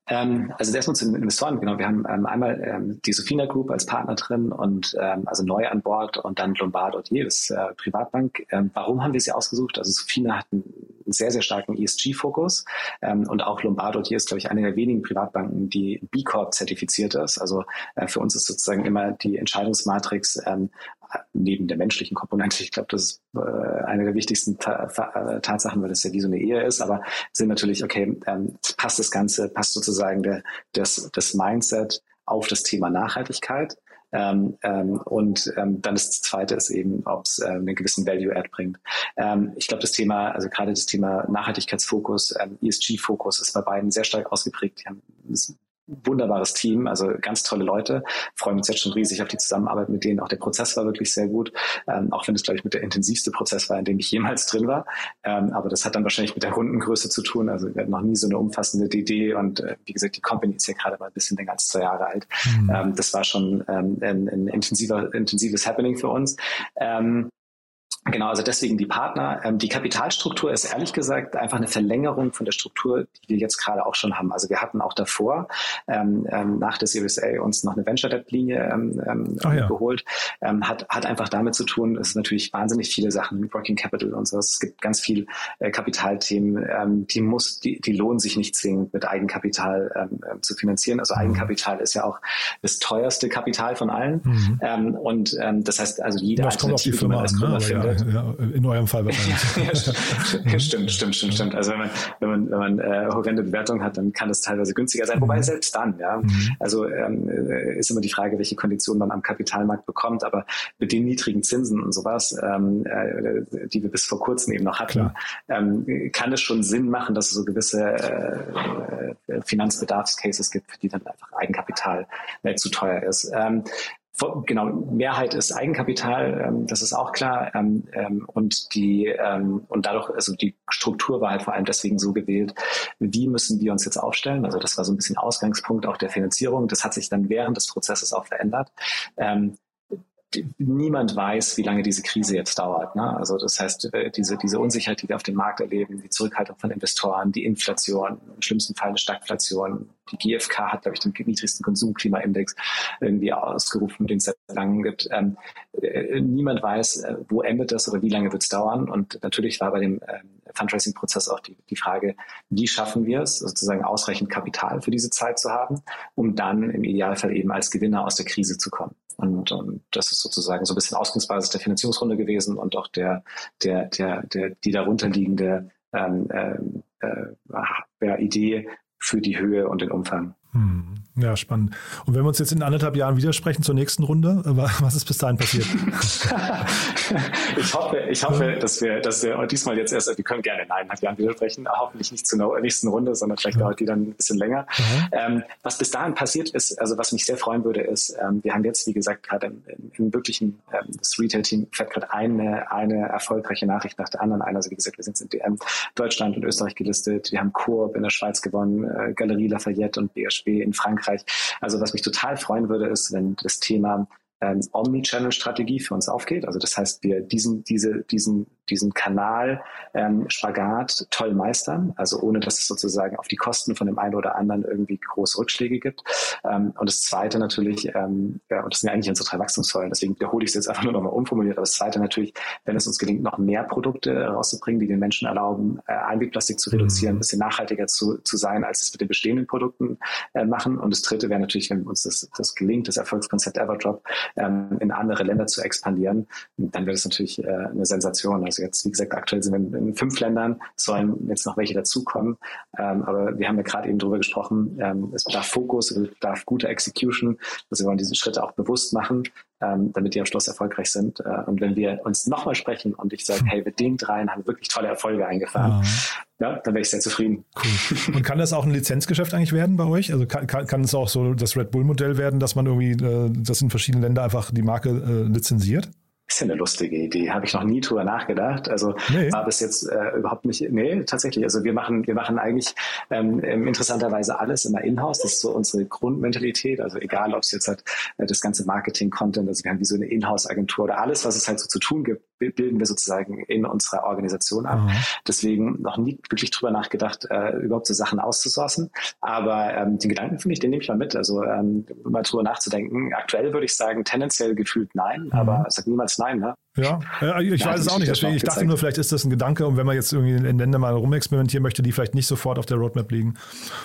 Ähm, also erstmal zu den Investoren, genau. Wir haben ähm, einmal ähm, die Sofina Group als Partner drin und ähm, also neu an Bord und dann Lombard das äh, Privatbank. Ähm, warum haben wir sie ausgesucht? Also Sofina hat einen sehr, sehr starken ESG-Fokus ähm, und auch Lombard ist, glaube ich, eine der wenigen Privatbanken, die B Corp zertifiziert ist. Also äh, für uns ist sozusagen immer die Entscheidungsmatrix ähm, neben der menschlichen Komponente, ich glaube, das ist äh, eine der wichtigsten Ta äh, Tatsachen, weil das ja wie so eine Ehe ist, aber sind natürlich, okay, ähm, passt das Ganze, passt sozusagen der, das, das Mindset auf das Thema Nachhaltigkeit. Ähm, ähm, und ähm, dann das Zweite ist eben, ob es äh, einen gewissen Value-Add bringt. Ähm, ich glaube, das Thema, also gerade das Thema Nachhaltigkeitsfokus, ähm, ESG-Fokus ist bei beiden sehr stark ausgeprägt. Die haben wunderbares Team, also ganz tolle Leute. Freuen uns jetzt schon riesig auf die Zusammenarbeit mit denen. Auch der Prozess war wirklich sehr gut, ähm, auch wenn es, glaube ich, mit der intensivste Prozess war, in dem ich jemals drin war. Ähm, aber das hat dann wahrscheinlich mit der Rundengröße zu tun. Also wir hatten noch nie so eine umfassende DD und äh, wie gesagt, die Company ist ja gerade mal ein bisschen länger als zwei Jahre alt. Mhm. Ähm, das war schon ähm, ein, ein intensiver, intensives Happening für uns. Genau, also deswegen die Partner. Ähm, die Kapitalstruktur ist ehrlich gesagt einfach eine Verlängerung von der Struktur, die wir jetzt gerade auch schon haben. Also wir hatten auch davor ähm, ähm, nach der Series A uns noch eine Venture Debt Linie ähm, ähm ja. geholt. Ähm, hat hat einfach damit zu tun, es ist natürlich wahnsinnig viele Sachen, Working Capital und so. Es gibt ganz viel äh, Kapitalthemen, ähm, die muss, die, die lohnen sich nicht zwingend mit Eigenkapital ähm, äh, zu finanzieren. Also mhm. Eigenkapital ist ja auch das teuerste Kapital von allen. Mhm. Ähm, und ähm, das heißt also jede das Alternative, die man als Gründer ne? findet, ja, in eurem Fall wahrscheinlich. ja, stimmt, stimmt, stimmt, stimmt. Also wenn man, wenn man, wenn man äh, horrende Bewertungen hat, dann kann das teilweise günstiger sein. Mhm. Wobei selbst dann, ja. Mhm. Also ähm, äh, ist immer die Frage, welche Konditionen man am Kapitalmarkt bekommt. Aber mit den niedrigen Zinsen und sowas, ähm, äh, die wir bis vor kurzem eben noch hatten, ähm, kann es schon Sinn machen, dass es so gewisse äh Finanzbedarfscases gibt, für die dann einfach Eigenkapital äh, zu teuer ist. Ähm, genau, Mehrheit ist Eigenkapital, ähm, das ist auch klar. Ähm, ähm, und die ähm, und dadurch, also die Struktur war halt vor allem deswegen so gewählt, wie müssen wir uns jetzt aufstellen? Also das war so ein bisschen Ausgangspunkt auch der Finanzierung. Das hat sich dann während des Prozesses auch verändert. Ähm, niemand weiß, wie lange diese Krise jetzt dauert. Ne? Also das heißt, äh, diese, diese Unsicherheit, die wir auf dem Markt erleben, die Zurückhaltung von Investoren, die Inflation, im schlimmsten Fall eine Stagflation. Die GfK hat, glaube ich, den niedrigsten Konsumklimaindex irgendwie ausgerufen, den es seit langem gibt. Ähm, äh, niemand weiß, äh, wo endet das oder wie lange wird es dauern. Und natürlich war bei dem ähm, Fundraising-Prozess auch die, die Frage, wie schaffen wir es, sozusagen ausreichend Kapital für diese Zeit zu haben, um dann im Idealfall eben als Gewinner aus der Krise zu kommen. Und, und das ist sozusagen so ein bisschen Ausgangsbasis der Finanzierungsrunde gewesen und auch der, der, der, der die darunterliegende ähm, äh, äh, Idee für die Höhe und den Umfang. Hm. Ja, spannend. Und wenn wir uns jetzt in anderthalb Jahren widersprechen zur nächsten Runde, äh, was ist bis dahin passiert? ich hoffe, ich hoffe, dass wir, dass wir diesmal jetzt erst, wir können gerne in eineinhalb Jahren widersprechen, hoffentlich nicht zur nächsten Runde, sondern vielleicht dauert die dann ein bisschen länger. Ähm, was bis dahin passiert ist, also was mich sehr freuen würde, ist, ähm, wir haben jetzt, wie gesagt, gerade im, im, wirklichen, ähm, das Retail-Team fährt gerade eine, eine erfolgreiche Nachricht nach der anderen ein. Also wie gesagt, wir sind in DM Deutschland und Österreich gelistet, wir haben Coop in der Schweiz gewonnen, äh, Galerie Lafayette und BSB in Frankreich. Also was mich total freuen würde, ist, wenn das Thema ähm, Omnichannel-Strategie für uns aufgeht. Also das heißt, wir diesen, diese, diesen diesen Kanal ähm, Spagat toll meistern, also ohne dass es sozusagen auf die Kosten von dem einen oder anderen irgendwie große Rückschläge gibt. Ähm, und das Zweite natürlich, ähm, ja, und das sind ja eigentlich unsere drei Wachstumssäulen, deswegen wiederhole ich es jetzt einfach nur nochmal umformuliert, aber das Zweite natürlich, wenn es uns gelingt, noch mehr Produkte rauszubringen, die den Menschen erlauben, äh, Einwegplastik zu reduzieren, mhm. ein bisschen nachhaltiger zu, zu sein, als es mit den bestehenden Produkten äh, machen. Und das Dritte wäre natürlich, wenn uns das, das gelingt, das Erfolgskonzept Everdrop ähm, in andere Länder zu expandieren, dann wäre das natürlich äh, eine Sensation. Also jetzt, wie gesagt, aktuell sind wir in, fünf Ländern, sollen jetzt noch welche dazukommen. Ähm, aber wir haben ja gerade eben darüber gesprochen, ähm, es bedarf Fokus, es bedarf guter Execution. Also wir wollen diese Schritte auch bewusst machen, ähm, damit die am Schluss erfolgreich sind. Äh, und wenn wir uns nochmal sprechen und ich sage, hey, mit den dreien haben wir wirklich tolle Erfolge eingefahren, ja, ja dann wäre ich sehr zufrieden. Cool. Und kann das auch ein Lizenzgeschäft eigentlich werden bei euch? Also kann, kann, kann es auch so das Red Bull-Modell werden, dass man irgendwie äh, das in verschiedenen Ländern einfach die Marke äh, lizenziert? Ist ja eine lustige Idee. Habe ich noch nie drüber nachgedacht. Also nee. war bis jetzt äh, überhaupt nicht. Nee, tatsächlich. Also wir machen, wir machen eigentlich ähm, interessanterweise alles immer in-house. Das ist so unsere Grundmentalität. Also egal, ob es jetzt halt äh, das ganze Marketing-Content, also wir haben wie so eine Inhouse-Agentur oder alles, was es halt so zu tun gibt, bilden wir sozusagen in unserer Organisation ab. Mhm. Deswegen noch nie wirklich drüber nachgedacht, äh, überhaupt so Sachen auszusourcen. Aber ähm, den Gedanken finde ich, den nehme ich mal mit. Also ähm, mal drüber nachzudenken. Aktuell würde ich sagen, tendenziell gefühlt nein, mhm. aber sag niemals nein. Ne? Ja, ich ja, weiß es auch nicht. Deswegen, ich dachte nur, vielleicht ist das ein Gedanke und wenn man jetzt irgendwie in Ländern mal rumexperimentieren möchte, die vielleicht nicht sofort auf der Roadmap liegen,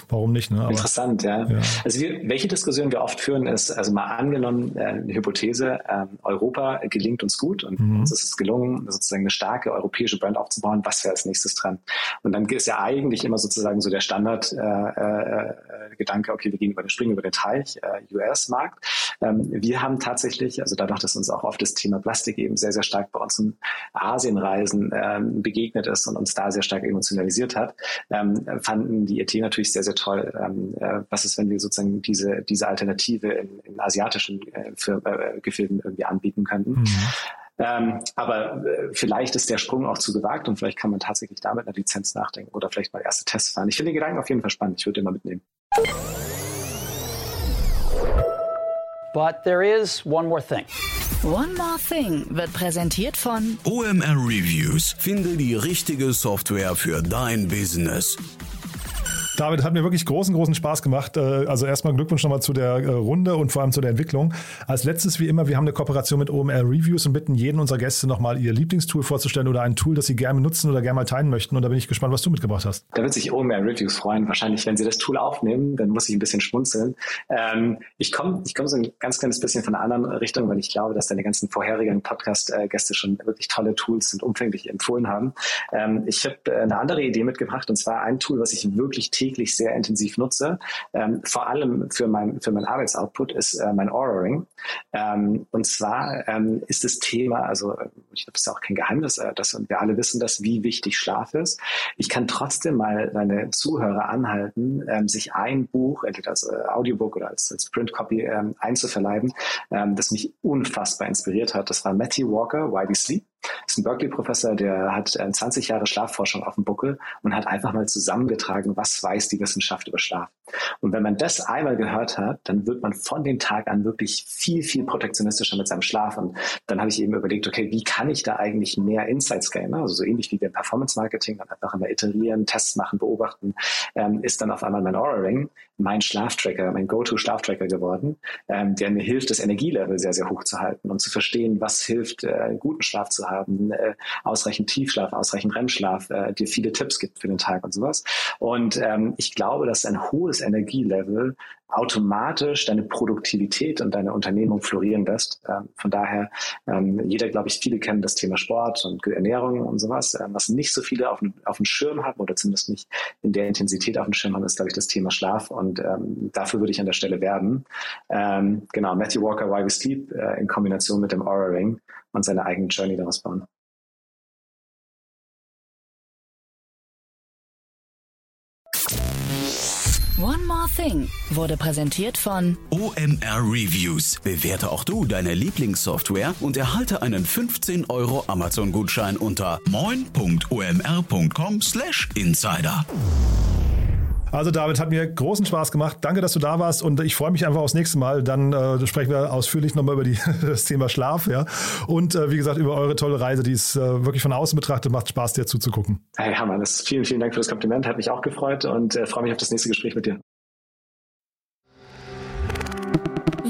warum nicht? Ne? Aber, Interessant, ja. ja. Also wir, welche Diskussion wir oft führen, ist, also mal angenommen, äh, eine Hypothese, äh, Europa gelingt uns gut und mhm. uns ist es gelungen, sozusagen eine starke europäische Brand aufzubauen, was wäre als nächstes dran? Und dann ist ja eigentlich immer sozusagen so der Standard-Gedanke, äh, äh, okay, wir gehen über den Springen über den Teich, äh, US-Markt. Ähm, wir haben tatsächlich, also dadurch, dass uns auch oft das Thema Plastik eben sehr, sehr stark bei unseren Asienreisen ähm, begegnet ist und uns da sehr stark emotionalisiert hat, ähm, fanden die ET natürlich sehr, sehr toll. Ähm, äh, was ist, wenn wir sozusagen diese, diese Alternative in, in asiatischen äh, für, äh, Gefilden irgendwie anbieten könnten? Mhm. Ähm, aber äh, vielleicht ist der Sprung auch zu gewagt und vielleicht kann man tatsächlich damit eine Lizenz nachdenken oder vielleicht mal erste Tests fahren. Ich finde den Gedanken auf jeden Fall spannend. Ich würde den mal mitnehmen. But there is one more thing. One More Thing wird präsentiert von OMR Reviews. Finde die richtige Software für dein Business. David, hat mir wirklich großen, großen Spaß gemacht. Äh, Also erstmal Glückwunsch nochmal zu der äh, Runde und vor allem zu der Entwicklung. Als letztes, wie immer, wir haben eine Kooperation mit OMR Reviews und bitten jeden unserer Gäste nochmal ihr Lieblingstool vorzustellen oder ein Tool, das sie gerne nutzen oder gerne mal teilen möchten. Und da bin ich gespannt, was du mitgebracht hast. Da wird sich OMR Reviews freuen. Wahrscheinlich, wenn Sie das Tool aufnehmen, dann muss ich ein bisschen schmunzeln. Ähm, ich komme ich komm so ein ganz kleines bisschen von einer anderen Richtung, weil ich glaube, dass deine ganzen vorherigen Podcast-Gäste schon wirklich tolle Tools und umfänglich empfohlen haben. Ähm, ich habe äh, eine andere Idee mitgebracht und zwar ein Tool, was ich wirklich täglich sehr intensiv nutze, ähm, vor allem für mein, für mein Arbeitsoutput, ist äh, mein Aura Ring. Ähm, und zwar ähm, ist das Thema, also ich glaube, das ist auch kein Geheimnis, äh, dass wir alle wissen, dass wie wichtig Schlaf ist. Ich kann trotzdem mal deine Zuhörer anhalten, ähm, sich ein Buch, entweder als äh, Audiobook oder als, als Printcopy ähm, einzuverleiben, ähm, das mich unfassbar inspiriert hat. Das war Matthew Walker, Why We Sleep. Ist ein Berkeley-Professor, der hat äh, 20 Jahre Schlafforschung auf dem Buckel und hat einfach mal zusammengetragen, was weiß die Wissenschaft über Schlaf. Und wenn man das einmal gehört hat, dann wird man von dem Tag an wirklich viel, viel protektionistischer mit seinem Schlaf. Und dann habe ich eben überlegt, okay, wie kann ich da eigentlich mehr Insights gainen? Also so ähnlich wie wir Performance-Marketing, dann einfach immer iterieren, Tests machen, beobachten, ähm, ist dann auf einmal mein Aura Ring mein Schlaftracker, mein Go-To-Schlaftracker geworden, ähm, der mir hilft, das Energielevel sehr, sehr hoch zu halten und zu verstehen, was hilft, äh, guten Schlaf zu haben, äh, ausreichend Tiefschlaf, ausreichend REM-Schlaf, äh, dir viele Tipps gibt für den Tag und sowas. Und ähm, ich glaube, dass ein hohes Energielevel automatisch deine Produktivität und deine Unternehmung florieren lässt. Ähm, von daher, ähm, jeder, glaube ich, viele kennen das Thema Sport und Ernährung und sowas. Ähm, was nicht so viele auf, auf dem Schirm haben oder zumindest nicht in der Intensität auf dem Schirm haben, ist, glaube ich, das Thema Schlaf. Und ähm, dafür würde ich an der Stelle werben. Ähm, genau, Matthew Walker, Why We Sleep äh, in Kombination mit dem Aura Ring und seine eigene Journey daraus bauen. One More Thing wurde präsentiert von OMR Reviews. Bewerte auch du deine Lieblingssoftware und erhalte einen 15 Euro Amazon-Gutschein unter moin.omr.com/insider. Also David, hat mir großen Spaß gemacht. Danke, dass du da warst und ich freue mich einfach aufs nächste Mal. Dann äh, sprechen wir ausführlich nochmal über die, das Thema Schlaf, ja. Und äh, wie gesagt, über eure tolle Reise, die ist äh, wirklich von außen betrachtet, macht Spaß, dir zuzugucken. Hey das vielen, vielen Dank für das Kompliment, hat mich auch gefreut und äh, freue mich auf das nächste Gespräch mit dir.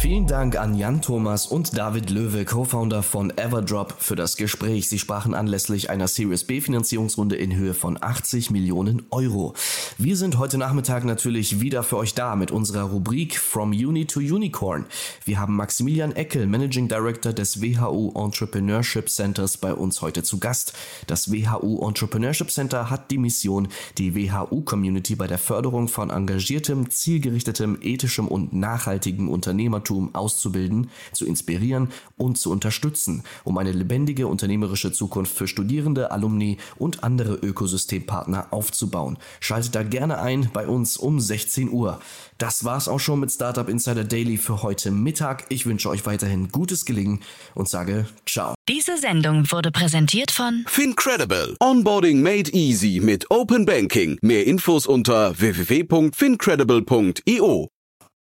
Vielen Dank an Jan Thomas und David Löwe, Co-Founder von Everdrop, für das Gespräch. Sie sprachen anlässlich einer Series B Finanzierungsrunde in Höhe von 80 Millionen Euro. Wir sind heute Nachmittag natürlich wieder für euch da mit unserer Rubrik From Uni to Unicorn. Wir haben Maximilian Eckel, Managing Director des WHU Entrepreneurship Centers bei uns heute zu Gast. Das WHU Entrepreneurship Center hat die Mission, die WHU-Community bei der Förderung von engagiertem, zielgerichtetem, ethischem und nachhaltigem Unternehmertum auszubilden, zu inspirieren und zu unterstützen, um eine lebendige unternehmerische Zukunft für Studierende, Alumni und andere Ökosystempartner aufzubauen. Schaltet da gerne ein bei uns um 16 Uhr. Das war's auch schon mit Startup Insider Daily für heute Mittag. Ich wünsche euch weiterhin gutes Gelingen und sage ciao. Diese Sendung wurde präsentiert von Fincredible. Onboarding made easy mit Open Banking. Mehr Infos unter www.fincredible.io.